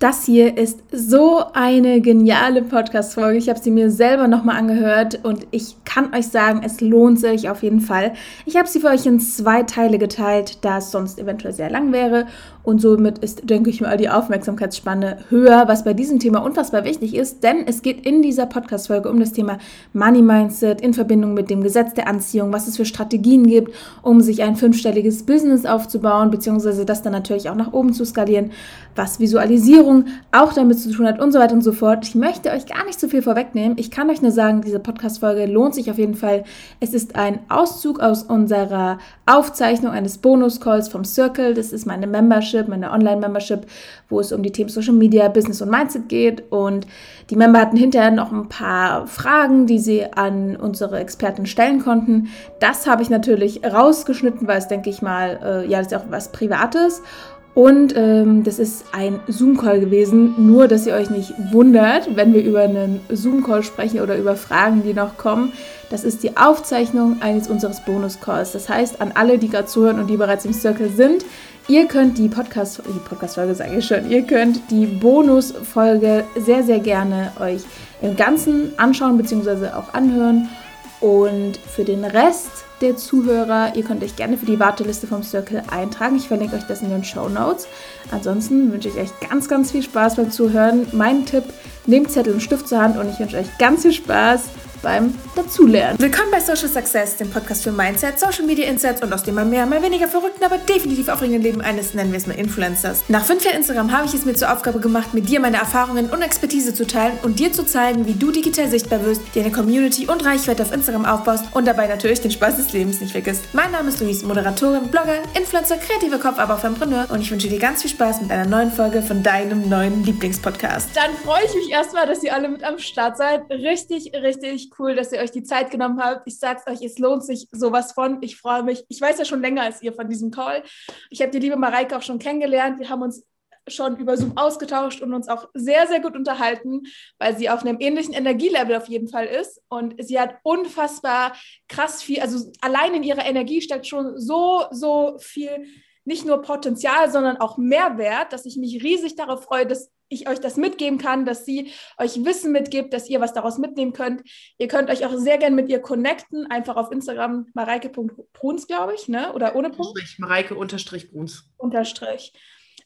Das hier ist so eine geniale Podcast-Folge. Ich habe sie mir selber nochmal angehört und ich kann euch sagen, es lohnt sich auf jeden Fall. Ich habe sie für euch in zwei Teile geteilt, da es sonst eventuell sehr lang wäre. Und somit ist, denke ich mal, die Aufmerksamkeitsspanne höher, was bei diesem Thema unfassbar wichtig ist, denn es geht in dieser Podcast-Folge um das Thema Money Mindset in Verbindung mit dem Gesetz der Anziehung, was es für Strategien gibt, um sich ein fünfstelliges Business aufzubauen, beziehungsweise das dann natürlich auch nach oben zu skalieren, was Visualisierung auch damit zu tun hat und so weiter und so fort. Ich möchte euch gar nicht zu viel vorwegnehmen. Ich kann euch nur sagen, diese Podcast-Folge lohnt sich auf jeden Fall. Es ist ein Auszug aus unserer Aufzeichnung eines Bonus-Calls vom Circle. Das ist meine Membership, meine Online-Membership, wo es um die Themen Social Media, Business und Mindset geht. Und die Member hatten hinterher noch ein paar Fragen, die sie an unsere Experten stellen konnten. Das habe ich natürlich rausgeschnitten, weil es, denke ich mal, äh, ja, das ist auch was Privates. Und ähm, das ist ein Zoom-Call gewesen, nur dass ihr euch nicht wundert, wenn wir über einen Zoom-Call sprechen oder über Fragen, die noch kommen. Das ist die Aufzeichnung eines unseres Bonus-Calls. Das heißt, an alle, die gerade zuhören und die bereits im Circle sind, ihr könnt die Podcast, die Podcast-Folge sage ich schon, ihr könnt die Bonus-Folge sehr, sehr gerne euch im Ganzen anschauen bzw. auch anhören. Und für den Rest der Zuhörer. Ihr könnt euch gerne für die Warteliste vom Circle eintragen. Ich verlinke euch das in den Show Notes. Ansonsten wünsche ich euch ganz, ganz viel Spaß beim Zuhören. Mein Tipp, nehmt Zettel und Stift zur Hand und ich wünsche euch ganz viel Spaß beim Dazulernen. Willkommen bei Social Success, dem Podcast für Mindset, Social Media Insights und aus dem mal mehr, mal weniger verrückten, aber definitiv aufregenden Leben eines, nennen wir es mal Influencers. Nach fünf Jahren Instagram habe ich es mir zur Aufgabe gemacht, mit dir meine Erfahrungen und Expertise zu teilen und dir zu zeigen, wie du digital sichtbar wirst, dir eine Community und Reichweite auf Instagram aufbaust und dabei natürlich den Spaß des Lebens nicht vergisst. Mein Name ist Luis, Moderatorin, Blogger, Influencer, kreativer Kopf, aber auch Entrepreneur und ich wünsche dir ganz viel Spaß mit einer neuen Folge von deinem neuen Lieblingspodcast. Dann freue ich mich erstmal, dass ihr alle mit am Start seid. Richtig, richtig cool, dass ihr euch die Zeit genommen habt. Ich sag's euch, es lohnt sich sowas von. Ich freue mich. Ich weiß ja schon länger als ihr von diesem Call. Ich habe die liebe Mareike auch schon kennengelernt. Wir haben uns schon über Zoom ausgetauscht und uns auch sehr, sehr gut unterhalten, weil sie auf einem ähnlichen Energielevel auf jeden Fall ist. Und sie hat unfassbar krass viel, also allein in ihrer Energie steckt schon so, so viel, nicht nur Potenzial, sondern auch Mehrwert, dass ich mich riesig darauf freue, dass ich euch das mitgeben kann, dass sie euch Wissen mitgibt, dass ihr was daraus mitnehmen könnt. Ihr könnt euch auch sehr gerne mit ihr connecten, einfach auf Instagram mareike.bruns, glaube ich, ne? oder ohne Punkt? Mareike-Bruns. Unterstrich.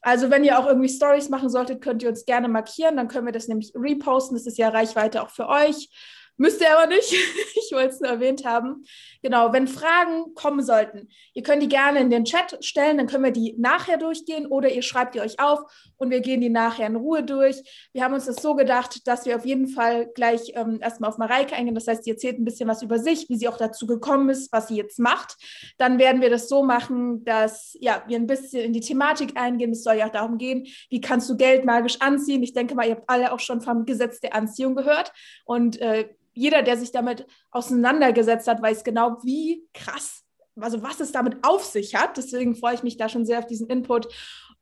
Also wenn ihr auch irgendwie Stories machen solltet, könnt ihr uns gerne markieren, dann können wir das nämlich reposten. Das ist ja Reichweite auch für euch. Müsst ihr aber nicht. ich wollte es nur erwähnt haben. Genau, wenn Fragen kommen sollten, ihr könnt die gerne in den Chat stellen, dann können wir die nachher durchgehen oder ihr schreibt die euch auf und wir gehen die nachher in Ruhe durch. Wir haben uns das so gedacht, dass wir auf jeden Fall gleich ähm, erstmal auf Mareike eingehen. Das heißt, sie erzählt ein bisschen was über sich, wie sie auch dazu gekommen ist, was sie jetzt macht. Dann werden wir das so machen, dass ja, wir ein bisschen in die Thematik eingehen. Es soll ja auch darum gehen, wie kannst du Geld magisch anziehen. Ich denke mal, ihr habt alle auch schon vom Gesetz der Anziehung gehört. Und äh, jeder, der sich damit auseinandergesetzt hat, weiß genau, wie krass, also was es damit auf sich hat. Deswegen freue ich mich da schon sehr auf diesen Input.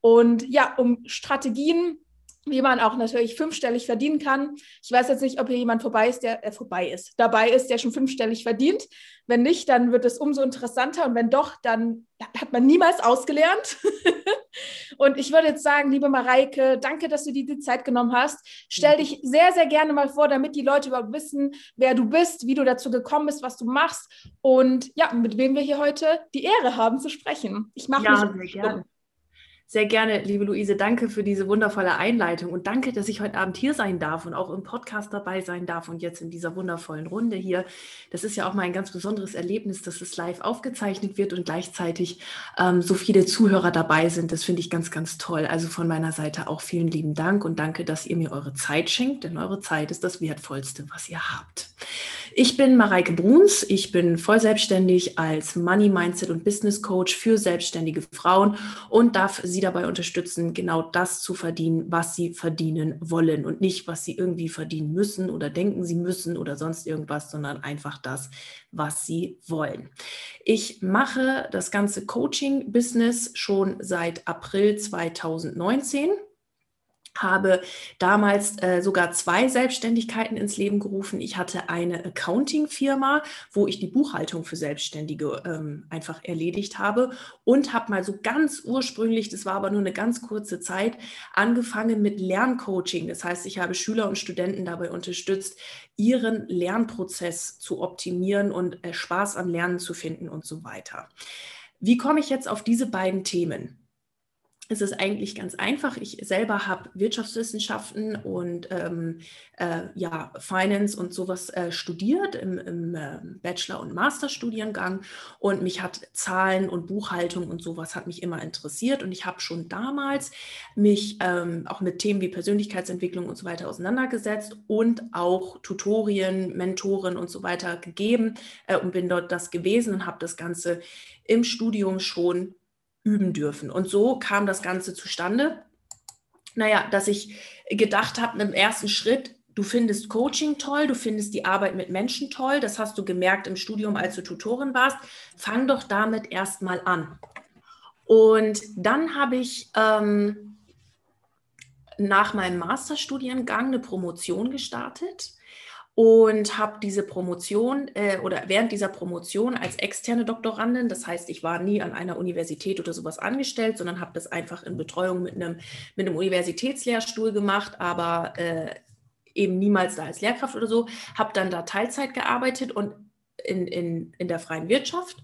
Und ja, um Strategien wie man auch natürlich fünfstellig verdienen kann. Ich weiß jetzt nicht, ob hier jemand vorbei ist, der äh, vorbei ist, dabei ist, der schon fünfstellig verdient. Wenn nicht, dann wird es umso interessanter und wenn doch, dann hat man niemals ausgelernt. und ich würde jetzt sagen, liebe Mareike, danke, dass du dir die Zeit genommen hast. Stell dich sehr, sehr gerne mal vor, damit die Leute überhaupt wissen, wer du bist, wie du dazu gekommen bist, was du machst und ja, mit wem wir hier heute die Ehre haben zu sprechen. Ich mache ja, mich sehr gerne. Sehr gerne, liebe Luise, danke für diese wundervolle Einleitung und danke, dass ich heute Abend hier sein darf und auch im Podcast dabei sein darf und jetzt in dieser wundervollen Runde hier. Das ist ja auch mal ein ganz besonderes Erlebnis, dass es live aufgezeichnet wird und gleichzeitig ähm, so viele Zuhörer dabei sind. Das finde ich ganz, ganz toll. Also von meiner Seite auch vielen lieben Dank und danke, dass ihr mir eure Zeit schenkt, denn eure Zeit ist das Wertvollste, was ihr habt. Ich bin Mareike Bruns. Ich bin voll selbstständig als Money, Mindset und Business Coach für selbstständige Frauen und darf sie dabei unterstützen, genau das zu verdienen, was sie verdienen wollen und nicht, was sie irgendwie verdienen müssen oder denken sie müssen oder sonst irgendwas, sondern einfach das, was sie wollen. Ich mache das ganze Coaching-Business schon seit April 2019 habe damals äh, sogar zwei Selbstständigkeiten ins Leben gerufen. Ich hatte eine Accounting-Firma, wo ich die Buchhaltung für Selbstständige ähm, einfach erledigt habe und habe mal so ganz ursprünglich, das war aber nur eine ganz kurze Zeit, angefangen mit Lerncoaching. Das heißt, ich habe Schüler und Studenten dabei unterstützt, ihren Lernprozess zu optimieren und äh, Spaß am Lernen zu finden und so weiter. Wie komme ich jetzt auf diese beiden Themen? Es ist eigentlich ganz einfach. Ich selber habe Wirtschaftswissenschaften und ähm, äh, ja, Finance und sowas äh, studiert im, im äh, Bachelor- und Masterstudiengang und mich hat Zahlen und Buchhaltung und sowas hat mich immer interessiert und ich habe schon damals mich ähm, auch mit Themen wie Persönlichkeitsentwicklung und so weiter auseinandergesetzt und auch Tutorien, Mentoren und so weiter gegeben äh, und bin dort das gewesen und habe das Ganze im Studium schon üben dürfen. Und so kam das Ganze zustande. Naja, dass ich gedacht habe, im ersten Schritt, du findest Coaching toll, du findest die Arbeit mit Menschen toll, das hast du gemerkt im Studium, als du Tutorin warst, fang doch damit erstmal an. Und dann habe ich ähm, nach meinem Masterstudiengang eine Promotion gestartet und habe diese Promotion äh, oder während dieser Promotion als externe Doktorandin, das heißt, ich war nie an einer Universität oder sowas angestellt, sondern habe das einfach in Betreuung mit einem, mit Universitätslehrstuhl gemacht, aber äh, eben niemals da als Lehrkraft oder so, habe dann da Teilzeit gearbeitet und in, in, in der freien Wirtschaft.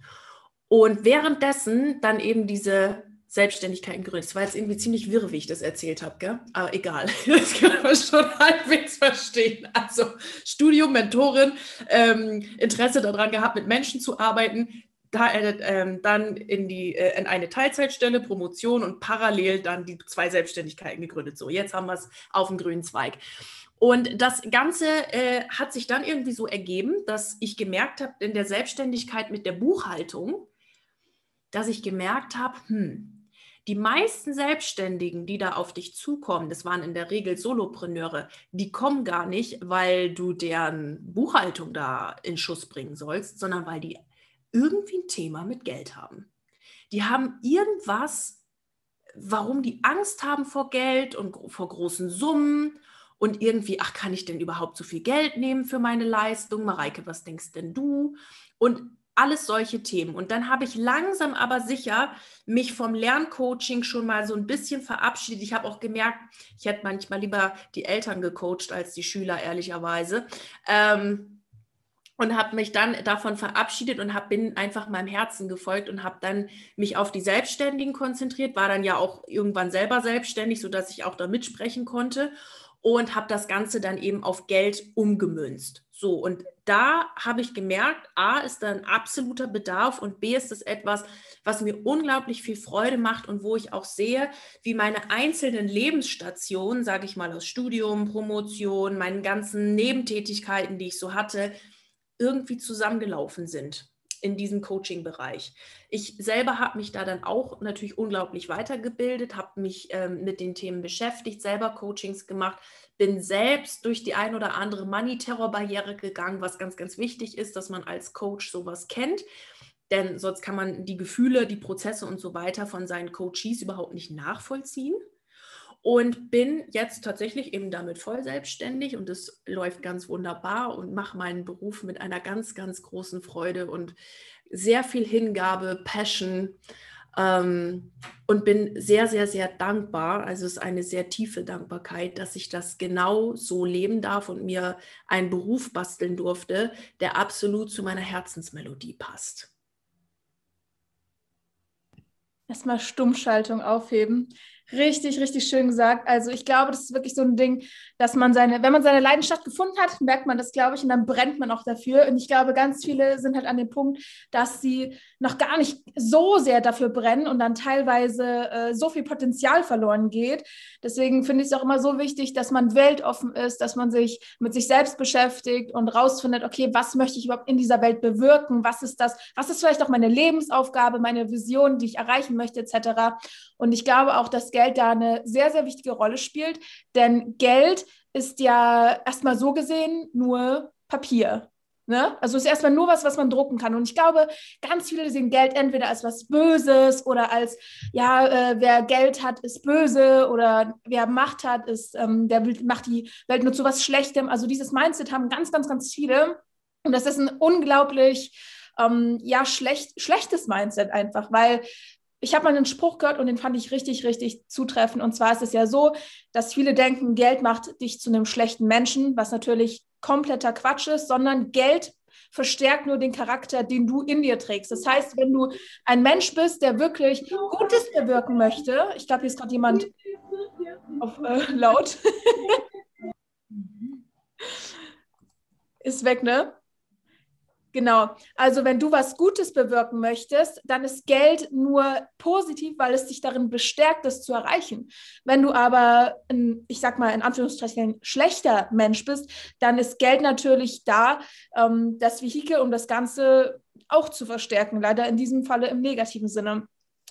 Und währenddessen dann eben diese Selbstständigkeiten gegründet. Das war jetzt irgendwie ziemlich wirr, wie ich das erzählt habe, gell? aber egal, das kann man schon halbwegs verstehen. Also Studium, Mentorin, ähm, Interesse daran gehabt, mit Menschen zu arbeiten, da, äh, äh, dann in, die, äh, in eine Teilzeitstelle, Promotion und parallel dann die zwei Selbstständigkeiten gegründet. So, jetzt haben wir es auf dem grünen Zweig. Und das Ganze äh, hat sich dann irgendwie so ergeben, dass ich gemerkt habe, in der Selbstständigkeit mit der Buchhaltung, dass ich gemerkt habe, hm, die meisten Selbstständigen, die da auf dich zukommen, das waren in der Regel Solopreneure, die kommen gar nicht, weil du deren Buchhaltung da in Schuss bringen sollst, sondern weil die irgendwie ein Thema mit Geld haben. Die haben irgendwas, warum die Angst haben vor Geld und vor großen Summen und irgendwie, ach, kann ich denn überhaupt so viel Geld nehmen für meine Leistung? Mareike, was denkst denn du? Und alles solche Themen. Und dann habe ich langsam aber sicher mich vom Lerncoaching schon mal so ein bisschen verabschiedet. Ich habe auch gemerkt, ich hätte manchmal lieber die Eltern gecoacht als die Schüler, ehrlicherweise. Ähm, und habe mich dann davon verabschiedet und hab, bin einfach meinem Herzen gefolgt und habe dann mich auf die Selbstständigen konzentriert, war dann ja auch irgendwann selber selbstständig, sodass ich auch da mitsprechen konnte und habe das Ganze dann eben auf Geld umgemünzt. So, und da habe ich gemerkt, A ist da ein absoluter Bedarf und B ist es etwas, was mir unglaublich viel Freude macht und wo ich auch sehe, wie meine einzelnen Lebensstationen, sage ich mal aus Studium, Promotion, meinen ganzen Nebentätigkeiten, die ich so hatte, irgendwie zusammengelaufen sind in diesem Coaching-Bereich. Ich selber habe mich da dann auch natürlich unglaublich weitergebildet, habe mich ähm, mit den Themen beschäftigt, selber Coachings gemacht, bin selbst durch die ein oder andere Money-Terror-Barriere gegangen, was ganz, ganz wichtig ist, dass man als Coach sowas kennt. Denn sonst kann man die Gefühle, die Prozesse und so weiter von seinen Coaches überhaupt nicht nachvollziehen und bin jetzt tatsächlich eben damit voll selbstständig und es läuft ganz wunderbar und mache meinen Beruf mit einer ganz, ganz großen Freude und sehr viel Hingabe, Passion ähm, und bin sehr, sehr, sehr dankbar. Also es ist eine sehr tiefe Dankbarkeit, dass ich das genau so leben darf und mir einen Beruf basteln durfte, der absolut zu meiner Herzensmelodie passt. Erstmal Stummschaltung aufheben. Richtig, richtig schön gesagt. Also ich glaube, das ist wirklich so ein Ding, dass man seine, wenn man seine Leidenschaft gefunden hat, merkt man das, glaube ich, und dann brennt man auch dafür. Und ich glaube, ganz viele sind halt an dem Punkt, dass sie noch gar nicht so sehr dafür brennen und dann teilweise äh, so viel Potenzial verloren geht. Deswegen finde ich es auch immer so wichtig, dass man weltoffen ist, dass man sich mit sich selbst beschäftigt und rausfindet, okay, was möchte ich überhaupt in dieser Welt bewirken? Was ist das? Was ist vielleicht auch meine Lebensaufgabe, meine Vision, die ich erreichen möchte, etc. Und ich glaube auch, dass Geld da eine sehr, sehr wichtige Rolle spielt, denn Geld ist ja erstmal so gesehen nur Papier. Ne? Also es ist erstmal nur was, was man drucken kann. Und ich glaube, ganz viele sehen Geld entweder als was Böses oder als, ja, äh, wer Geld hat, ist böse oder wer Macht hat, ist, ähm, der macht die Welt nur zu was Schlechtem. Also dieses Mindset haben ganz, ganz, ganz viele. Und das ist ein unglaublich, ähm, ja, schlecht, schlechtes Mindset einfach, weil ich habe mal einen Spruch gehört und den fand ich richtig, richtig zutreffend. Und zwar ist es ja so, dass viele denken, Geld macht dich zu einem schlechten Menschen, was natürlich kompletter Quatsch ist, sondern Geld verstärkt nur den Charakter, den du in dir trägst. Das heißt, wenn du ein Mensch bist, der wirklich Gutes bewirken möchte, ich glaube, hier ist gerade jemand auf äh, laut, ist weg, ne? Genau. Also wenn du was Gutes bewirken möchtest, dann ist Geld nur positiv, weil es dich darin bestärkt, das zu erreichen. Wenn du aber, ein, ich sag mal in Anführungsstrichen, schlechter Mensch bist, dann ist Geld natürlich da, ähm, das Vehikel, um das Ganze auch zu verstärken. Leider in diesem Falle im negativen Sinne.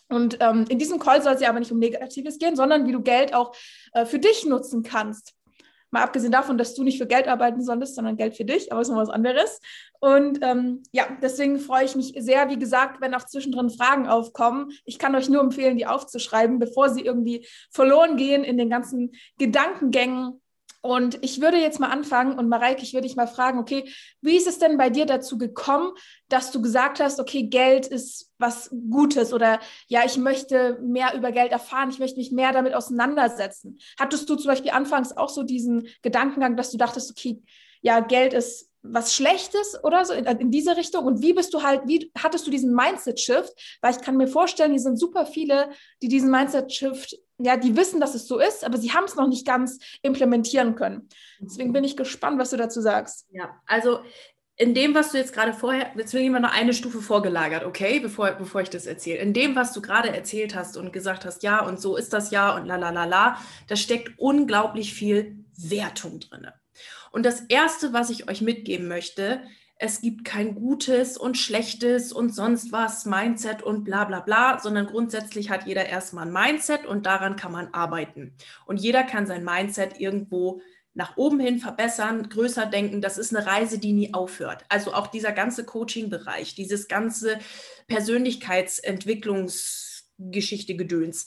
Und ähm, in diesem Call soll es ja aber nicht um Negatives gehen, sondern wie du Geld auch äh, für dich nutzen kannst. Mal abgesehen davon, dass du nicht für Geld arbeiten solltest, sondern Geld für dich, aber ist noch was anderes. Und ähm, ja, deswegen freue ich mich sehr, wie gesagt, wenn auch zwischendrin Fragen aufkommen. Ich kann euch nur empfehlen, die aufzuschreiben, bevor sie irgendwie verloren gehen in den ganzen Gedankengängen und ich würde jetzt mal anfangen und Mareike, ich würde dich mal fragen, okay, wie ist es denn bei dir dazu gekommen, dass du gesagt hast, okay, Geld ist was Gutes oder ja, ich möchte mehr über Geld erfahren, ich möchte mich mehr damit auseinandersetzen. Hattest du zum Beispiel anfangs auch so diesen Gedankengang, dass du dachtest, okay, ja, Geld ist was Schlechtes oder so in, in, diese Richtung? Und wie bist du halt, wie hattest du diesen Mindset-Shift? Weil ich kann mir vorstellen, hier sind super viele, die diesen Mindset-Shift, ja, die wissen, dass es so ist, aber sie haben es noch nicht ganz implementieren können. Deswegen bin ich gespannt, was du dazu sagst. Ja, also in dem, was du jetzt gerade vorher, ich mal noch eine Stufe vorgelagert, okay, bevor, bevor ich das erzähle. In dem, was du gerade erzählt hast und gesagt hast, ja, und so ist das ja und la la la la, da steckt unglaublich viel Wertung drin. Und das Erste, was ich euch mitgeben möchte, es gibt kein gutes und schlechtes und sonst was, Mindset und bla bla bla, sondern grundsätzlich hat jeder erstmal ein Mindset und daran kann man arbeiten. Und jeder kann sein Mindset irgendwo nach oben hin verbessern, größer denken. Das ist eine Reise, die nie aufhört. Also auch dieser ganze Coaching-Bereich, dieses ganze Persönlichkeitsentwicklungsgeschichte Gedöns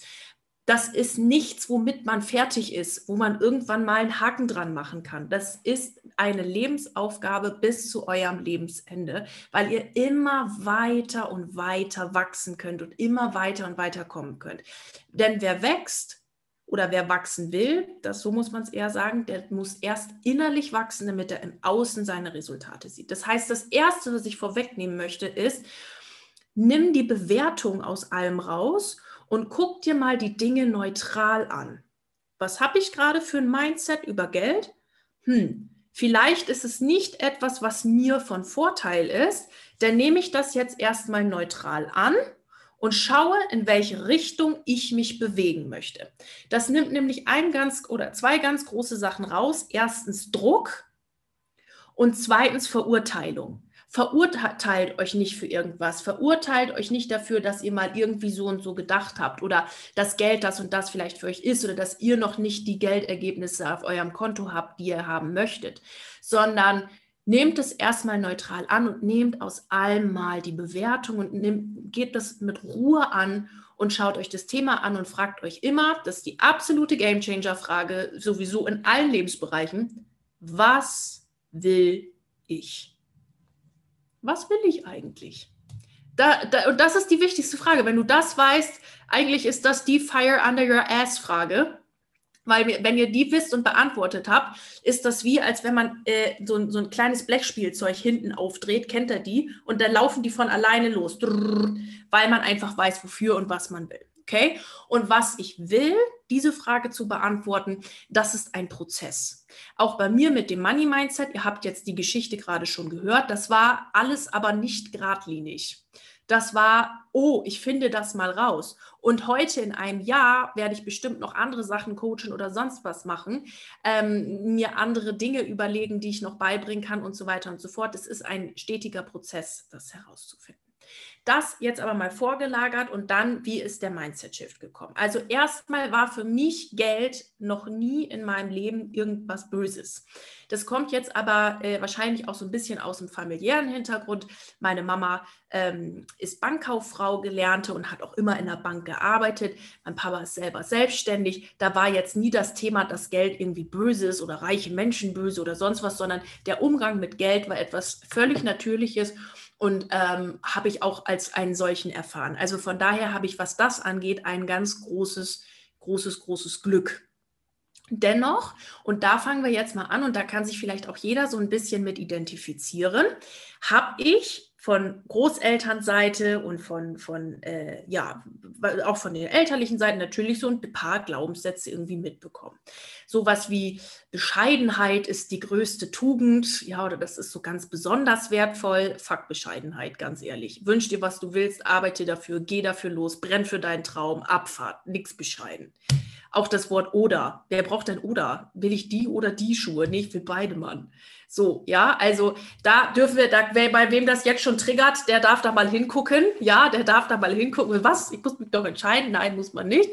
das ist nichts, womit man fertig ist, wo man irgendwann mal einen Haken dran machen kann. Das ist eine Lebensaufgabe bis zu eurem Lebensende, weil ihr immer weiter und weiter wachsen könnt und immer weiter und weiter kommen könnt. Denn wer wächst oder wer wachsen will, das so muss man es eher sagen, der muss erst innerlich wachsen, damit er im Außen seine Resultate sieht. Das heißt, das erste, was ich vorwegnehmen möchte, ist, nimm die Bewertung aus allem raus und guck dir mal die Dinge neutral an. Was habe ich gerade für ein Mindset über Geld? Hm, vielleicht ist es nicht etwas, was mir von Vorteil ist, dann nehme ich das jetzt erstmal neutral an und schaue, in welche Richtung ich mich bewegen möchte. Das nimmt nämlich ein ganz oder zwei ganz große Sachen raus. Erstens Druck und zweitens Verurteilung. Verurteilt euch nicht für irgendwas. Verurteilt euch nicht dafür, dass ihr mal irgendwie so und so gedacht habt oder das Geld das und das vielleicht für euch ist oder dass ihr noch nicht die Geldergebnisse auf eurem Konto habt, die ihr haben möchtet, sondern nehmt es erstmal neutral an und nehmt aus allem mal die Bewertung und nehmt, geht das mit Ruhe an und schaut euch das Thema an und fragt euch immer, das ist die absolute Gamechanger-Frage, sowieso in allen Lebensbereichen, was will ich? Was will ich eigentlich? Da, da, und das ist die wichtigste Frage. Wenn du das weißt, eigentlich ist das die Fire under your ass Frage. Weil wenn ihr die wisst und beantwortet habt, ist das wie, als wenn man äh, so, so, ein kleines Blechspielzeug hinten aufdreht, kennt ihr die? Und dann laufen die von alleine los, weil man einfach weiß, wofür und was man will. Okay? Und was ich will, diese Frage zu beantworten, das ist ein Prozess. Auch bei mir mit dem Money Mindset, ihr habt jetzt die Geschichte gerade schon gehört, das war alles aber nicht geradlinig. Das war, oh, ich finde das mal raus. Und heute in einem Jahr werde ich bestimmt noch andere Sachen coachen oder sonst was machen, ähm, mir andere Dinge überlegen, die ich noch beibringen kann und so weiter und so fort. Es ist ein stetiger Prozess, das herauszufinden. Das jetzt aber mal vorgelagert und dann, wie ist der Mindset-Shift gekommen? Also erstmal war für mich Geld noch nie in meinem Leben irgendwas Böses. Das kommt jetzt aber äh, wahrscheinlich auch so ein bisschen aus dem familiären Hintergrund. Meine Mama ähm, ist Bankkauffrau gelernte und hat auch immer in der Bank gearbeitet. Mein Papa ist selber selbstständig. Da war jetzt nie das Thema, dass Geld irgendwie böse ist oder reiche Menschen böse oder sonst was, sondern der Umgang mit Geld war etwas völlig Natürliches und ähm, habe ich auch als einen solchen erfahren. Also von daher habe ich, was das angeht, ein ganz großes, großes, großes Glück. Dennoch, und da fangen wir jetzt mal an, und da kann sich vielleicht auch jeder so ein bisschen mit identifizieren, habe ich von Großelternseite und von, von äh, ja, auch von der elterlichen Seite natürlich so ein paar Glaubenssätze irgendwie mitbekommen. Sowas wie Bescheidenheit ist die größte Tugend, ja, oder das ist so ganz besonders wertvoll. Fuck Bescheidenheit, ganz ehrlich. Wünsch dir, was du willst, arbeite dafür, geh dafür los, brenn für deinen Traum, Abfahrt, nichts bescheiden. Auch das Wort oder. Wer braucht denn oder? Will ich die oder die Schuhe? Nee, ich will beide, Mann. So, ja, also da dürfen wir, da, bei wem das jetzt schon triggert, der darf da mal hingucken. Ja, der darf da mal hingucken. Was? Ich muss mich doch entscheiden. Nein, muss man nicht.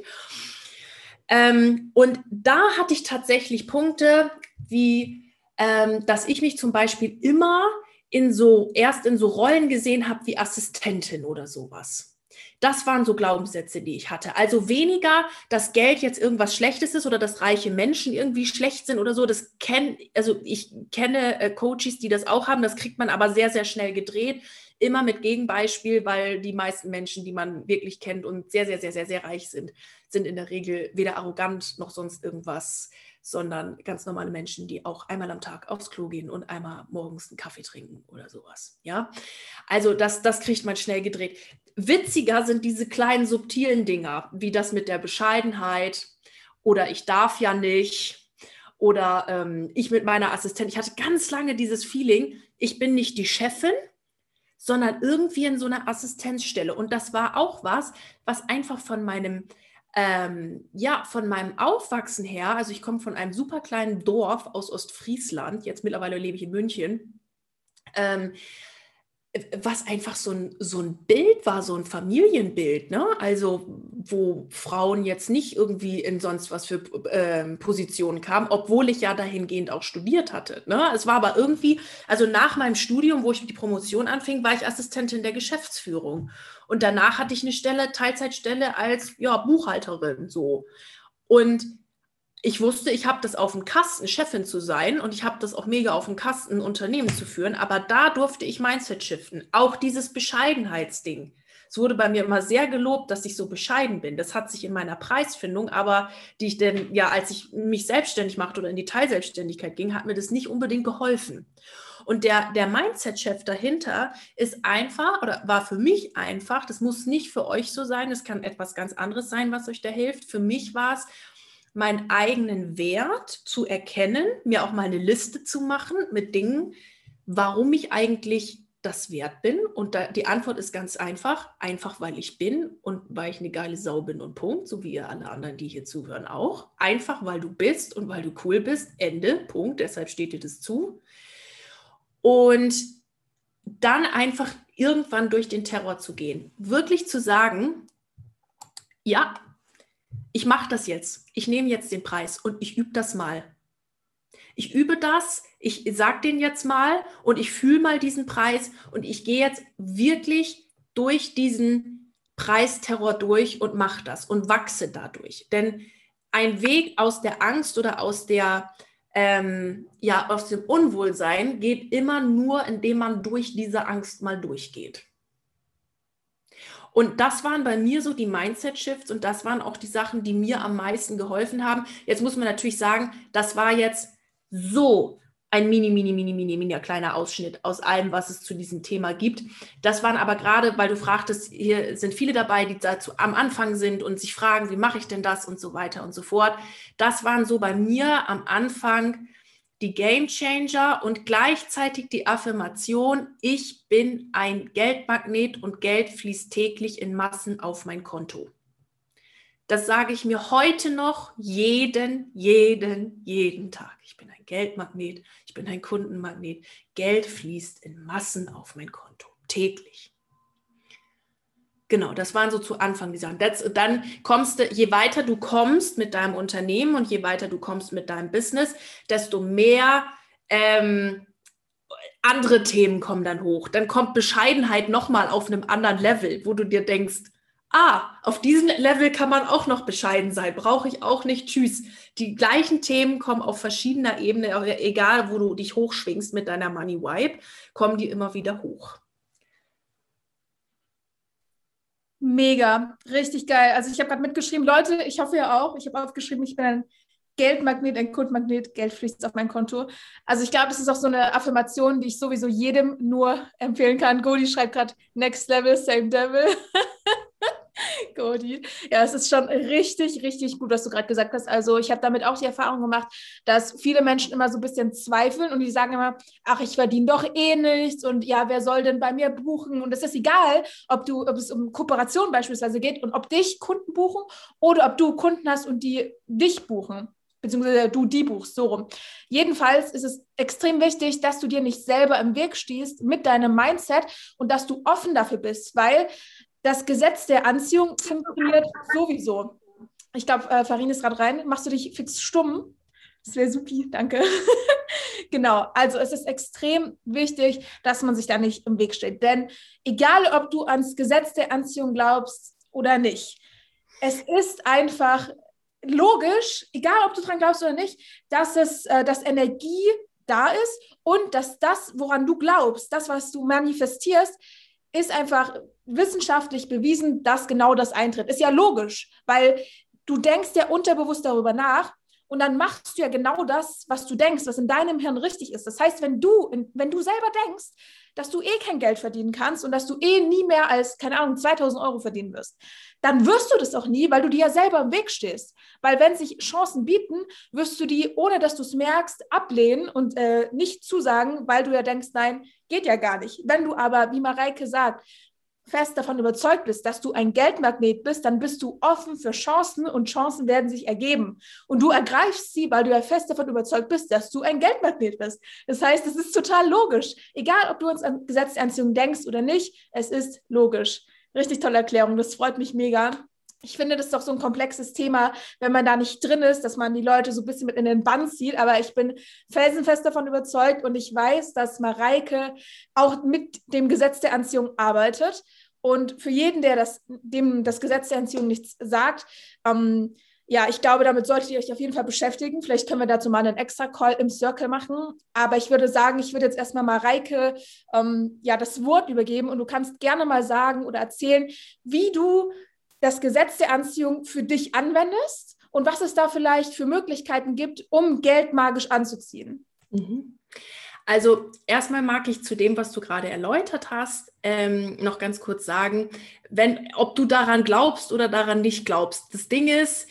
Ähm, und da hatte ich tatsächlich Punkte, wie, ähm, dass ich mich zum Beispiel immer in so, erst in so Rollen gesehen habe wie Assistentin oder sowas. Das waren so Glaubenssätze, die ich hatte. Also weniger, dass Geld jetzt irgendwas Schlechtes ist oder dass reiche Menschen irgendwie schlecht sind oder so. Das kenne, also ich kenne äh, Coaches, die das auch haben. Das kriegt man aber sehr, sehr schnell gedreht. Immer mit Gegenbeispiel, weil die meisten Menschen, die man wirklich kennt und sehr, sehr, sehr, sehr, sehr reich sind, sind in der Regel weder arrogant noch sonst irgendwas sondern ganz normale Menschen, die auch einmal am Tag aufs Klo gehen und einmal morgens einen Kaffee trinken oder sowas. Ja, also das, das kriegt man schnell gedreht. Witziger sind diese kleinen subtilen Dinger, wie das mit der Bescheidenheit oder ich darf ja nicht oder ähm, ich mit meiner Assistentin. Ich hatte ganz lange dieses Feeling, ich bin nicht die Chefin, sondern irgendwie in so einer Assistenzstelle. Und das war auch was, was einfach von meinem ähm, ja, von meinem Aufwachsen her, also ich komme von einem super kleinen Dorf aus Ostfriesland, jetzt mittlerweile lebe ich in München, ähm, was einfach so ein, so ein Bild war, so ein Familienbild, ne? Also wo Frauen jetzt nicht irgendwie in sonst was für äh, Positionen kamen, obwohl ich ja dahingehend auch studiert hatte. Ne? Es war aber irgendwie, also nach meinem Studium, wo ich die Promotion anfing, war ich Assistentin der Geschäftsführung. Und danach hatte ich eine Stelle, Teilzeitstelle als ja, Buchhalterin so. Und ich wusste, ich habe das auf dem Kasten, Chefin zu sein und ich habe das auch mega auf dem Kasten, Unternehmen zu führen, aber da durfte ich Mindset shiften. Auch dieses Bescheidenheitsding. Es wurde bei mir immer sehr gelobt, dass ich so bescheiden bin. Das hat sich in meiner Preisfindung, aber die ich denn, ja, als ich mich selbstständig machte oder in die Teilselbstständigkeit ging, hat mir das nicht unbedingt geholfen. Und der, der Mindset-Chef dahinter ist einfach oder war für mich einfach, das muss nicht für euch so sein, es kann etwas ganz anderes sein, was euch da hilft. Für mich war es, meinen eigenen Wert zu erkennen, mir auch mal eine Liste zu machen mit Dingen, warum ich eigentlich das wert bin. Und da, die Antwort ist ganz einfach, einfach weil ich bin und weil ich eine geile Sau bin und Punkt, so wie ihr alle anderen, die hier zuhören, auch. Einfach weil du bist und weil du cool bist, Ende, Punkt, deshalb steht dir das zu. Und dann einfach irgendwann durch den Terror zu gehen. Wirklich zu sagen, ja, ich mache das jetzt. Ich nehme jetzt den Preis und ich übe das mal. Ich übe das, ich sage den jetzt mal und ich fühle mal diesen Preis und ich gehe jetzt wirklich durch diesen Preisterror durch und mache das und wachse dadurch. Denn ein Weg aus der Angst oder aus der ähm, ja aus dem Unwohlsein geht immer nur, indem man durch diese Angst mal durchgeht. Und das waren bei mir so die Mindset-Shifts und das waren auch die Sachen, die mir am meisten geholfen haben. Jetzt muss man natürlich sagen, das war jetzt so ein mini, mini, mini, mini, mini kleiner Ausschnitt aus allem, was es zu diesem Thema gibt. Das waren aber gerade, weil du fragtest, hier sind viele dabei, die dazu am Anfang sind und sich fragen, wie mache ich denn das und so weiter und so fort. Das waren so bei mir am Anfang die Game Changer und gleichzeitig die Affirmation, ich bin ein Geldmagnet und Geld fließt täglich in Massen auf mein Konto. Das sage ich mir heute noch jeden, jeden, jeden Tag. Ich bin ein Geldmagnet, ich bin ein Kundenmagnet. Geld fließt in Massen auf mein Konto, täglich. Genau, das waren so zu Anfang die Sachen. Das, dann kommst du, je weiter du kommst mit deinem Unternehmen und je weiter du kommst mit deinem Business, desto mehr ähm, andere Themen kommen dann hoch. Dann kommt Bescheidenheit nochmal auf einem anderen Level, wo du dir denkst, ah, auf diesem Level kann man auch noch bescheiden sein, brauche ich auch nicht, tschüss. Die gleichen Themen kommen auf verschiedener Ebene, egal wo du dich hochschwingst mit deiner Money Vibe, kommen die immer wieder hoch. Mega, richtig geil. Also ich habe gerade mitgeschrieben, Leute, ich hoffe ja auch, ich habe aufgeschrieben, ich bin ein Geldmagnet, ein Kundmagnet, Geld fließt auf mein Konto. Also ich glaube, das ist auch so eine Affirmation, die ich sowieso jedem nur empfehlen kann. Godi schreibt gerade Next Level, Same Devil. Ja, es ist schon richtig, richtig gut, was du gerade gesagt hast. Also ich habe damit auch die Erfahrung gemacht, dass viele Menschen immer so ein bisschen zweifeln und die sagen immer, ach, ich verdiene doch eh nichts und ja, wer soll denn bei mir buchen? Und es ist egal, ob du, ob es um Kooperation beispielsweise geht und ob dich Kunden buchen oder ob du Kunden hast und die dich buchen beziehungsweise du die buchst, so rum. Jedenfalls ist es extrem wichtig, dass du dir nicht selber im Weg stehst mit deinem Mindset und dass du offen dafür bist, weil das Gesetz der Anziehung funktioniert sowieso. Ich glaube, äh, Farin ist gerade rein. Machst du dich fix stumm? Das wäre supi, danke. genau, also es ist extrem wichtig, dass man sich da nicht im Weg steht. Denn egal, ob du ans Gesetz der Anziehung glaubst oder nicht, es ist einfach logisch, egal ob du dran glaubst oder nicht, dass es, äh, dass Energie da ist und dass das, woran du glaubst, das, was du manifestierst, ist einfach wissenschaftlich bewiesen, dass genau das eintritt. Ist ja logisch, weil du denkst ja unterbewusst darüber nach und dann machst du ja genau das, was du denkst, was in deinem Hirn richtig ist. Das heißt, wenn du, wenn du selber denkst, dass du eh kein Geld verdienen kannst und dass du eh nie mehr als, keine Ahnung, 2000 Euro verdienen wirst, dann wirst du das auch nie, weil du dir ja selber im Weg stehst. Weil wenn sich Chancen bieten, wirst du die, ohne dass du es merkst, ablehnen und äh, nicht zusagen, weil du ja denkst, nein, geht ja gar nicht. Wenn du aber, wie Mareike sagt, fest davon überzeugt bist, dass du ein Geldmagnet bist, dann bist du offen für Chancen und Chancen werden sich ergeben. Und du ergreifst sie, weil du ja fest davon überzeugt bist, dass du ein Geldmagnet bist. Das heißt, es ist total logisch. Egal, ob du uns an der denkst oder nicht, es ist logisch. Richtig tolle Erklärung, das freut mich mega. Ich finde, das ist doch so ein komplexes Thema, wenn man da nicht drin ist, dass man die Leute so ein bisschen mit in den Bann zieht. Aber ich bin felsenfest davon überzeugt und ich weiß, dass Mareike auch mit dem Gesetz der Anziehung arbeitet. Und für jeden, der das, dem das Gesetz der Anziehung nichts sagt, ähm, ja, ich glaube, damit solltet ihr euch auf jeden Fall beschäftigen. Vielleicht können wir dazu mal einen extra Call im Circle machen. Aber ich würde sagen, ich würde jetzt erstmal Mareike ähm, ja, das Wort übergeben und du kannst gerne mal sagen oder erzählen, wie du das Gesetz der Anziehung für dich anwendest und was es da vielleicht für Möglichkeiten gibt, um Geld magisch anzuziehen. Mhm. Also erstmal mag ich zu dem, was du gerade erläutert hast, ähm, noch ganz kurz sagen, wenn, ob du daran glaubst oder daran nicht glaubst. Das Ding ist,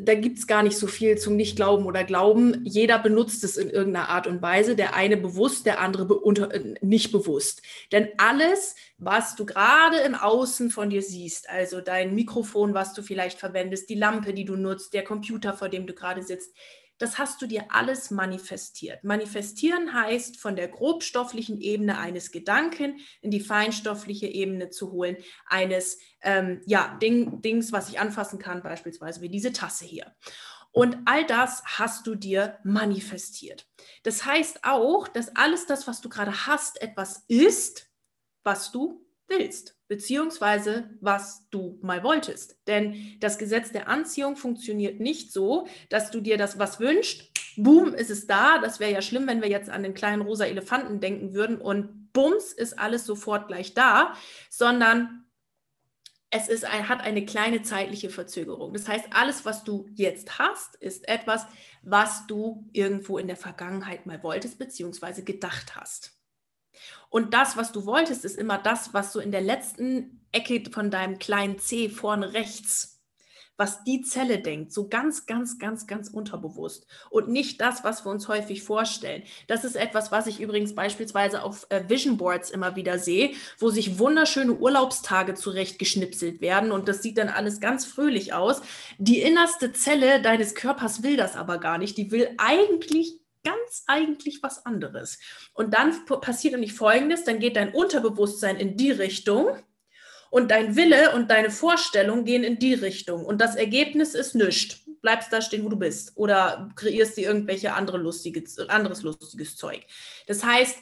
da gibt es gar nicht so viel zum Nicht-Glauben oder Glauben. Jeder benutzt es in irgendeiner Art und Weise. Der eine bewusst, der andere be unter, äh, nicht bewusst. Denn alles, was du gerade im Außen von dir siehst, also dein Mikrofon, was du vielleicht verwendest, die Lampe, die du nutzt, der Computer, vor dem du gerade sitzt, das hast du dir alles manifestiert. Manifestieren heißt, von der grobstofflichen Ebene eines Gedanken in die feinstoffliche Ebene zu holen, eines ähm, ja, Ding, Dings, was ich anfassen kann, beispielsweise wie diese Tasse hier. Und all das hast du dir manifestiert. Das heißt auch, dass alles das, was du gerade hast, etwas ist, was du willst beziehungsweise was du mal wolltest. Denn das Gesetz der Anziehung funktioniert nicht so, dass du dir das was wünschst, boom, ist es da. Das wäre ja schlimm, wenn wir jetzt an den kleinen rosa Elefanten denken würden und bums, ist alles sofort gleich da, sondern es ist ein, hat eine kleine zeitliche Verzögerung. Das heißt, alles, was du jetzt hast, ist etwas, was du irgendwo in der Vergangenheit mal wolltest, beziehungsweise gedacht hast. Und das, was du wolltest, ist immer das, was so in der letzten Ecke von deinem kleinen C vorne rechts, was die Zelle denkt, so ganz, ganz, ganz, ganz unterbewusst. Und nicht das, was wir uns häufig vorstellen. Das ist etwas, was ich übrigens beispielsweise auf äh, Vision Boards immer wieder sehe, wo sich wunderschöne Urlaubstage zurechtgeschnipselt werden. Und das sieht dann alles ganz fröhlich aus. Die innerste Zelle deines Körpers will das aber gar nicht. Die will eigentlich ganz eigentlich was anderes. Und dann passiert nämlich Folgendes, dann geht dein Unterbewusstsein in die Richtung Und dein Wille und deine Vorstellung gehen in die Richtung. Und das Ergebnis ist nichts. Bleibst da stehen, wo du bist. Oder kreierst dir irgendwelche andere lustige, anderes lustiges Zeug. Das heißt,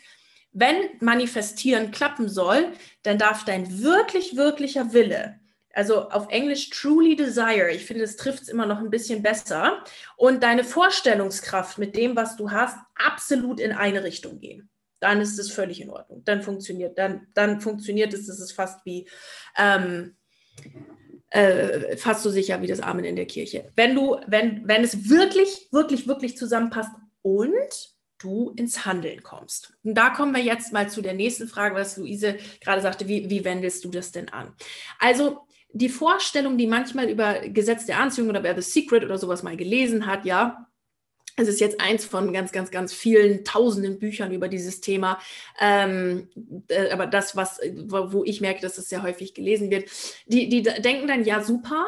wenn manifestieren klappen soll, dann darf dein wirklich, wirklicher Wille, also auf Englisch truly desire, ich finde, das trifft es immer noch ein bisschen besser, und deine Vorstellungskraft mit dem, was du hast, absolut in eine Richtung gehen dann ist es völlig in Ordnung. Dann funktioniert, dann, dann funktioniert es, es ist fast wie ähm, äh, fast so sicher wie das Amen in der Kirche. Wenn du, wenn, wenn es wirklich, wirklich, wirklich zusammenpasst und du ins Handeln kommst. Und da kommen wir jetzt mal zu der nächsten Frage, was Luise gerade sagte, wie, wie wendest du das denn an? Also die Vorstellung, die manchmal über Gesetz der Anziehung oder wer The Secret oder sowas mal gelesen hat, ja, es ist jetzt eins von ganz, ganz, ganz vielen tausenden Büchern über dieses Thema. Ähm, äh, aber das, was, wo ich merke, dass es sehr häufig gelesen wird, die, die denken dann, ja, super,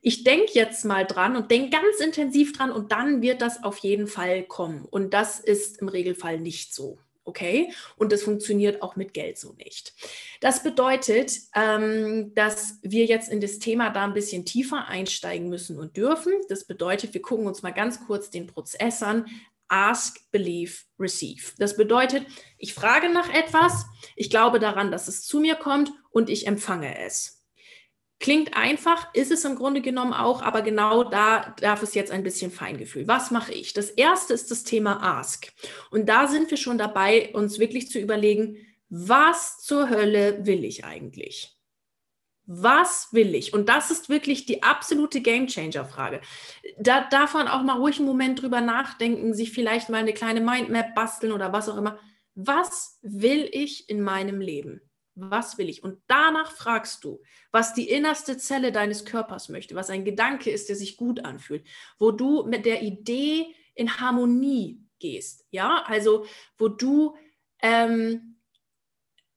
ich denke jetzt mal dran und denke ganz intensiv dran und dann wird das auf jeden Fall kommen. Und das ist im Regelfall nicht so. Okay, und das funktioniert auch mit Geld so nicht. Das bedeutet, ähm, dass wir jetzt in das Thema da ein bisschen tiefer einsteigen müssen und dürfen. Das bedeutet, wir gucken uns mal ganz kurz den Prozess an. Ask, believe, receive. Das bedeutet, ich frage nach etwas, ich glaube daran, dass es zu mir kommt und ich empfange es. Klingt einfach, ist es im Grunde genommen auch, aber genau da darf es jetzt ein bisschen Feingefühl. Was mache ich? Das erste ist das Thema Ask. Und da sind wir schon dabei, uns wirklich zu überlegen, was zur Hölle will ich eigentlich? Was will ich? Und das ist wirklich die absolute Gamechanger-Frage. Da darf man auch mal ruhig einen Moment drüber nachdenken, sich vielleicht mal eine kleine Mindmap basteln oder was auch immer. Was will ich in meinem Leben? Was will ich? Und danach fragst du, was die innerste Zelle deines Körpers möchte, was ein Gedanke ist, der sich gut anfühlt, wo du mit der Idee in Harmonie gehst. Ja, also wo du ähm,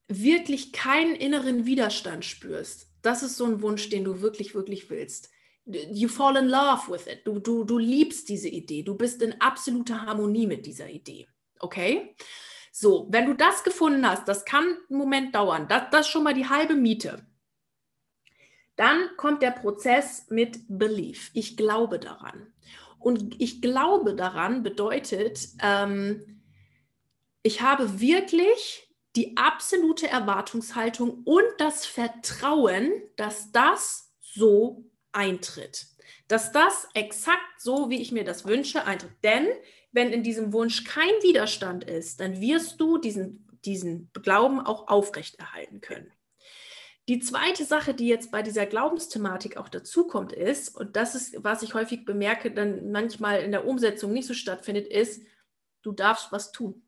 wirklich keinen inneren Widerstand spürst. Das ist so ein Wunsch, den du wirklich, wirklich willst. You fall in love with it. Du, du, du liebst diese Idee. Du bist in absoluter Harmonie mit dieser Idee. Okay? So, wenn du das gefunden hast, das kann einen Moment dauern, das, das ist schon mal die halbe Miete. Dann kommt der Prozess mit Belief. Ich glaube daran. Und ich glaube daran bedeutet, ähm, ich habe wirklich die absolute Erwartungshaltung und das Vertrauen, dass das so eintritt. Dass das exakt so, wie ich mir das wünsche, eintritt. Denn wenn in diesem Wunsch kein Widerstand ist, dann wirst du diesen, diesen Glauben auch aufrechterhalten können. Die zweite Sache, die jetzt bei dieser Glaubensthematik auch dazukommt, ist, und das ist, was ich häufig bemerke, dann manchmal in der Umsetzung nicht so stattfindet, ist, du darfst was tun.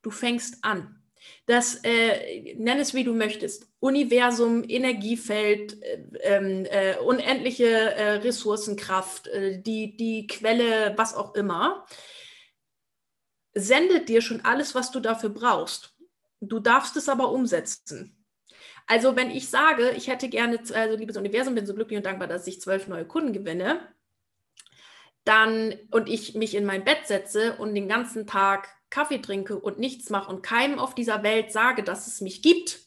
Du fängst an. Das, äh, nenn es wie du möchtest, Universum, Energiefeld, äh, ähm, äh, unendliche äh, Ressourcenkraft, äh, die, die Quelle, was auch immer, sendet dir schon alles, was du dafür brauchst. Du darfst es aber umsetzen. Also wenn ich sage, ich hätte gerne, also liebes Universum, bin so glücklich und dankbar, dass ich zwölf neue Kunden gewinne, dann und ich mich in mein Bett setze und den ganzen Tag Kaffee trinke und nichts mache und keinem auf dieser Welt sage, dass es mich gibt,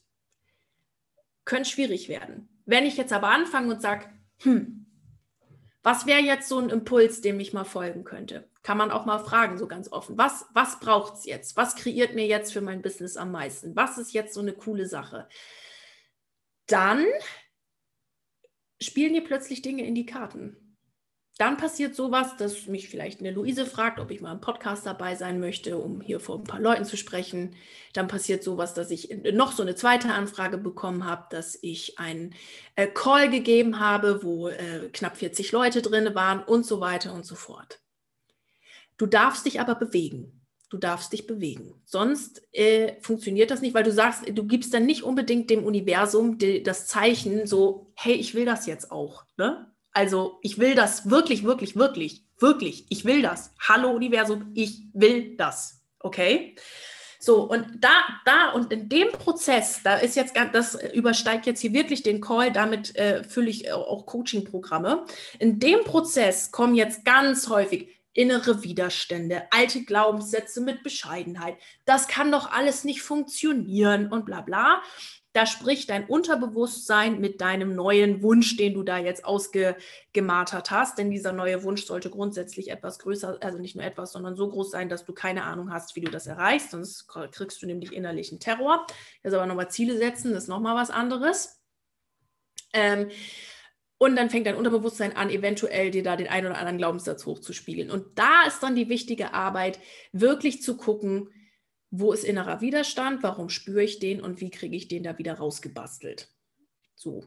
könnte schwierig werden. Wenn ich jetzt aber anfange und sage, hm, was wäre jetzt so ein Impuls, dem ich mal folgen könnte? Kann man auch mal fragen, so ganz offen. Was, was braucht es jetzt? Was kreiert mir jetzt für mein Business am meisten? Was ist jetzt so eine coole Sache? Dann spielen dir plötzlich Dinge in die Karten dann passiert sowas, dass mich vielleicht eine Luise fragt, ob ich mal im Podcast dabei sein möchte, um hier vor ein paar Leuten zu sprechen. Dann passiert sowas, dass ich noch so eine zweite Anfrage bekommen habe, dass ich einen äh, Call gegeben habe, wo äh, knapp 40 Leute drin waren und so weiter und so fort. Du darfst dich aber bewegen. Du darfst dich bewegen. Sonst äh, funktioniert das nicht, weil du sagst, du gibst dann nicht unbedingt dem Universum die, das Zeichen so, hey, ich will das jetzt auch. Ne? Also ich will das wirklich, wirklich, wirklich, wirklich. Ich will das. Hallo Universum, ich will das. Okay? So, und da, da und in dem Prozess, da ist jetzt, das übersteigt jetzt hier wirklich den Call, damit äh, fülle ich auch Coaching-Programme. In dem Prozess kommen jetzt ganz häufig innere Widerstände, alte Glaubenssätze mit Bescheidenheit. Das kann doch alles nicht funktionieren und bla bla. Da spricht dein Unterbewusstsein mit deinem neuen Wunsch, den du da jetzt ausgemartert hast. Denn dieser neue Wunsch sollte grundsätzlich etwas größer, also nicht nur etwas, sondern so groß sein, dass du keine Ahnung hast, wie du das erreichst. Sonst kriegst du nämlich innerlichen Terror. Jetzt aber nochmal Ziele setzen, das ist nochmal was anderes. Ähm, und dann fängt dein Unterbewusstsein an, eventuell dir da den einen oder anderen Glaubenssatz hochzuspiegeln. Und da ist dann die wichtige Arbeit, wirklich zu gucken, wo ist innerer Widerstand, warum spüre ich den und wie kriege ich den da wieder rausgebastelt. So.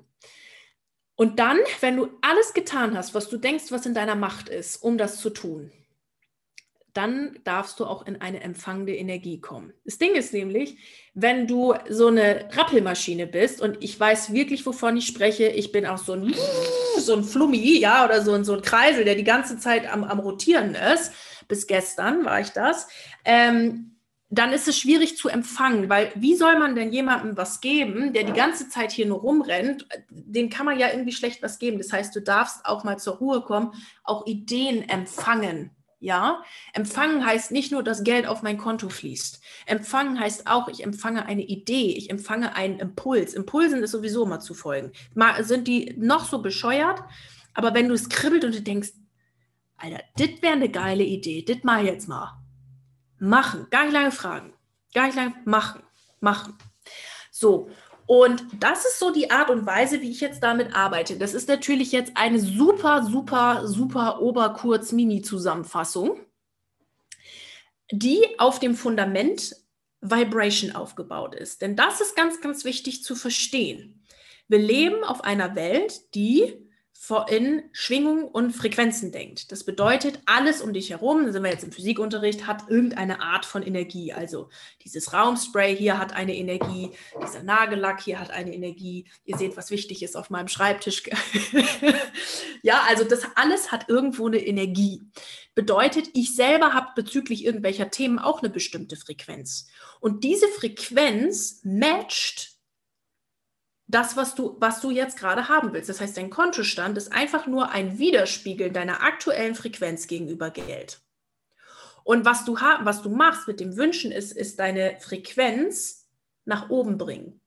Und dann, wenn du alles getan hast, was du denkst, was in deiner Macht ist, um das zu tun, dann darfst du auch in eine empfangende Energie kommen. Das Ding ist nämlich, wenn du so eine Rappelmaschine bist und ich weiß wirklich, wovon ich spreche, ich bin auch so ein, so ein Flummi, ja, oder so ein, so ein Kreisel, der die ganze Zeit am, am Rotieren ist. Bis gestern war ich das. Ähm, dann ist es schwierig zu empfangen, weil wie soll man denn jemandem was geben, der die ganze Zeit hier nur rumrennt? Den kann man ja irgendwie schlecht was geben. Das heißt, du darfst auch mal zur Ruhe kommen, auch Ideen empfangen. Ja, empfangen heißt nicht nur, dass Geld auf mein Konto fließt. Empfangen heißt auch, ich empfange eine Idee, ich empfange einen Impuls. Impulsen ist sowieso mal zu folgen. Mal sind die noch so bescheuert, aber wenn du es kribbelt und du denkst, Alter, das wäre eine geile Idee, das mal jetzt mal. Machen, gar nicht lange fragen, gar nicht lange machen, machen. So, und das ist so die Art und Weise, wie ich jetzt damit arbeite. Das ist natürlich jetzt eine super, super, super Oberkurz-Mini-Zusammenfassung, die auf dem Fundament Vibration aufgebaut ist. Denn das ist ganz, ganz wichtig zu verstehen. Wir leben auf einer Welt, die in Schwingungen und Frequenzen denkt. Das bedeutet, alles um dich herum, da sind wir jetzt im Physikunterricht, hat irgendeine Art von Energie. Also dieses Raumspray hier hat eine Energie, dieser Nagellack hier hat eine Energie. Ihr seht, was wichtig ist auf meinem Schreibtisch. ja, also das alles hat irgendwo eine Energie. Bedeutet, ich selber habe bezüglich irgendwelcher Themen auch eine bestimmte Frequenz. Und diese Frequenz matcht das, was du, was du jetzt gerade haben willst. Das heißt, dein Kontostand ist einfach nur ein Widerspiegel deiner aktuellen Frequenz gegenüber Geld. Und was du, was du machst mit dem Wünschen ist, ist deine Frequenz nach oben bringen.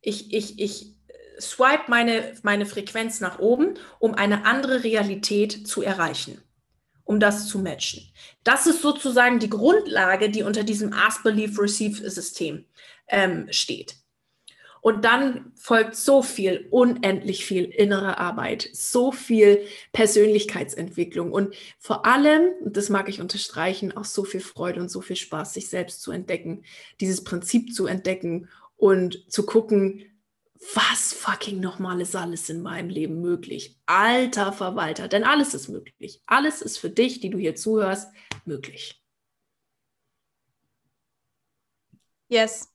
Ich, ich, ich swipe meine, meine Frequenz nach oben, um eine andere Realität zu erreichen, um das zu matchen. Das ist sozusagen die Grundlage, die unter diesem Ask, Believe, Receive System ähm, steht. Und dann folgt so viel, unendlich viel innere Arbeit, so viel Persönlichkeitsentwicklung und vor allem, und das mag ich unterstreichen, auch so viel Freude und so viel Spaß, sich selbst zu entdecken, dieses Prinzip zu entdecken und zu gucken, was fucking nochmal ist alles in meinem Leben möglich? Alter Verwalter, denn alles ist möglich. Alles ist für dich, die du hier zuhörst, möglich. Yes,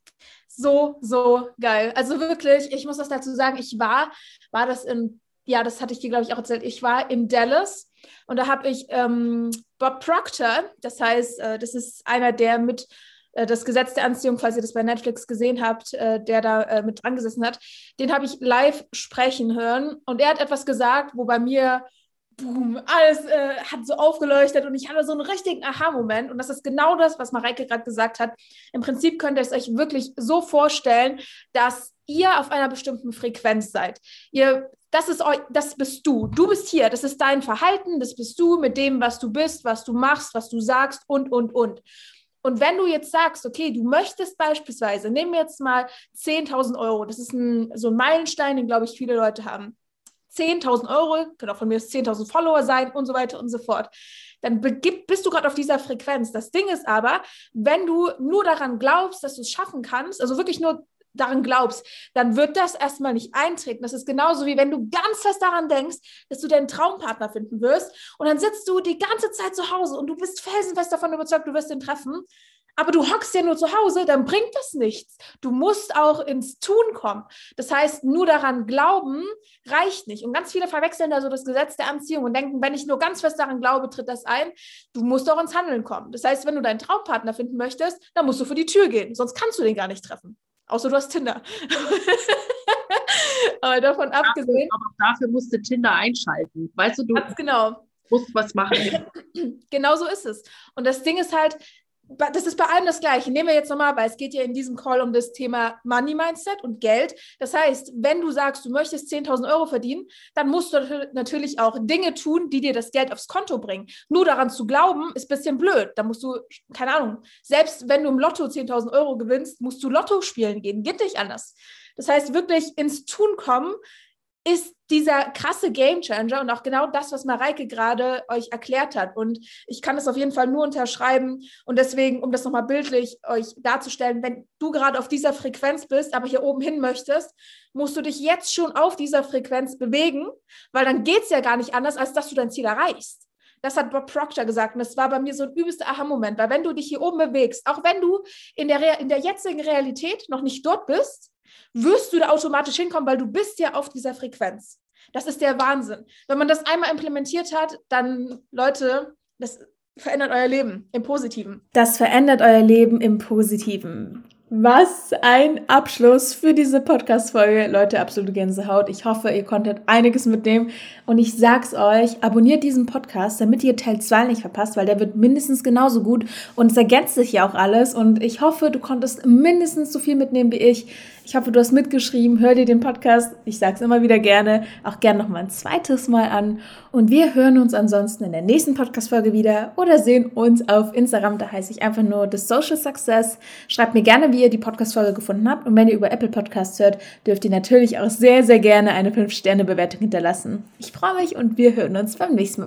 so, so geil. Also wirklich, ich muss das dazu sagen, ich war, war das in, ja, das hatte ich dir, glaube ich, auch erzählt, ich war in Dallas und da habe ich ähm, Bob Proctor, das heißt, äh, das ist einer, der mit äh, das Gesetz der Anziehung, falls ihr das bei Netflix gesehen habt, äh, der da äh, mit dran gesessen hat, den habe ich live sprechen hören und er hat etwas gesagt, wo bei mir boom, alles äh, hat so aufgeleuchtet und ich hatte so einen richtigen Aha-Moment. Und das ist genau das, was Mareike gerade gesagt hat. Im Prinzip könnt ihr es euch wirklich so vorstellen, dass ihr auf einer bestimmten Frequenz seid. Ihr, das ist euch, das bist du. Du bist hier. Das ist dein Verhalten. Das bist du mit dem, was du bist, was du machst, was du sagst und, und, und. Und wenn du jetzt sagst, okay, du möchtest beispielsweise, nehmen wir jetzt mal 10.000 Euro, das ist ein, so ein Meilenstein, den, glaube ich, viele Leute haben 10.000 Euro, können auch von mir 10.000 Follower sein und so weiter und so fort. Dann bist du gerade auf dieser Frequenz. Das Ding ist aber, wenn du nur daran glaubst, dass du es schaffen kannst, also wirklich nur daran glaubst, dann wird das erstmal nicht eintreten. Das ist genauso wie wenn du ganz fest daran denkst, dass du deinen Traumpartner finden wirst und dann sitzt du die ganze Zeit zu Hause und du bist felsenfest davon überzeugt, du wirst ihn treffen aber du hockst ja nur zu Hause, dann bringt das nichts. Du musst auch ins Tun kommen. Das heißt, nur daran glauben reicht nicht. Und ganz viele verwechseln da so das Gesetz der Anziehung und denken, wenn ich nur ganz fest daran glaube, tritt das ein. Du musst auch ins Handeln kommen. Das heißt, wenn du deinen Traumpartner finden möchtest, dann musst du vor die Tür gehen. Sonst kannst du den gar nicht treffen. Außer du hast Tinder. aber davon dafür, abgesehen. Aber dafür musste Tinder einschalten. Weißt du, du ganz genau. musst was machen. genau so ist es. Und das Ding ist halt, das ist bei allem das Gleiche. Nehmen wir jetzt nochmal, weil es geht ja in diesem Call um das Thema Money Mindset und Geld. Das heißt, wenn du sagst, du möchtest 10.000 Euro verdienen, dann musst du natürlich auch Dinge tun, die dir das Geld aufs Konto bringen. Nur daran zu glauben, ist ein bisschen blöd. Da musst du, keine Ahnung, selbst wenn du im Lotto 10.000 Euro gewinnst, musst du Lotto spielen gehen. Geht nicht anders. Das heißt, wirklich ins Tun kommen, ist dieser krasse Gamechanger und auch genau das, was Mareike gerade euch erklärt hat. Und ich kann es auf jeden Fall nur unterschreiben. Und deswegen, um das nochmal bildlich euch darzustellen, wenn du gerade auf dieser Frequenz bist, aber hier oben hin möchtest, musst du dich jetzt schon auf dieser Frequenz bewegen, weil dann geht es ja gar nicht anders, als dass du dein Ziel erreichst. Das hat Bob Proctor gesagt und das war bei mir so ein übelster Aha-Moment, weil wenn du dich hier oben bewegst, auch wenn du in der, in der jetzigen Realität noch nicht dort bist, wirst du da automatisch hinkommen, weil du bist ja auf dieser Frequenz. Das ist der Wahnsinn. Wenn man das einmal implementiert hat, dann, Leute, das verändert euer Leben im Positiven. Das verändert euer Leben im Positiven. Was ein Abschluss für diese Podcast-Folge. Leute, absolute Gänsehaut. Ich hoffe, ihr konntet einiges mitnehmen. Und ich sag's euch, abonniert diesen Podcast, damit ihr Teil 2 nicht verpasst, weil der wird mindestens genauso gut. Und es ergänzt sich ja auch alles. Und ich hoffe, du konntest mindestens so viel mitnehmen wie ich. Ich hoffe, du hast mitgeschrieben. Hör dir den Podcast, ich sag's immer wieder gerne, auch gerne noch mal ein zweites Mal an. Und wir hören uns ansonsten in der nächsten Podcast-Folge wieder oder sehen uns auf Instagram. Da heiße ich einfach nur The Social Success. Schreibt mir gerne, wie ihr die Podcast-Folge gefunden habt. Und wenn ihr über Apple Podcasts hört, dürft ihr natürlich auch sehr, sehr gerne eine 5-Sterne-Bewertung hinterlassen. Ich freue mich und wir hören uns beim nächsten Mal.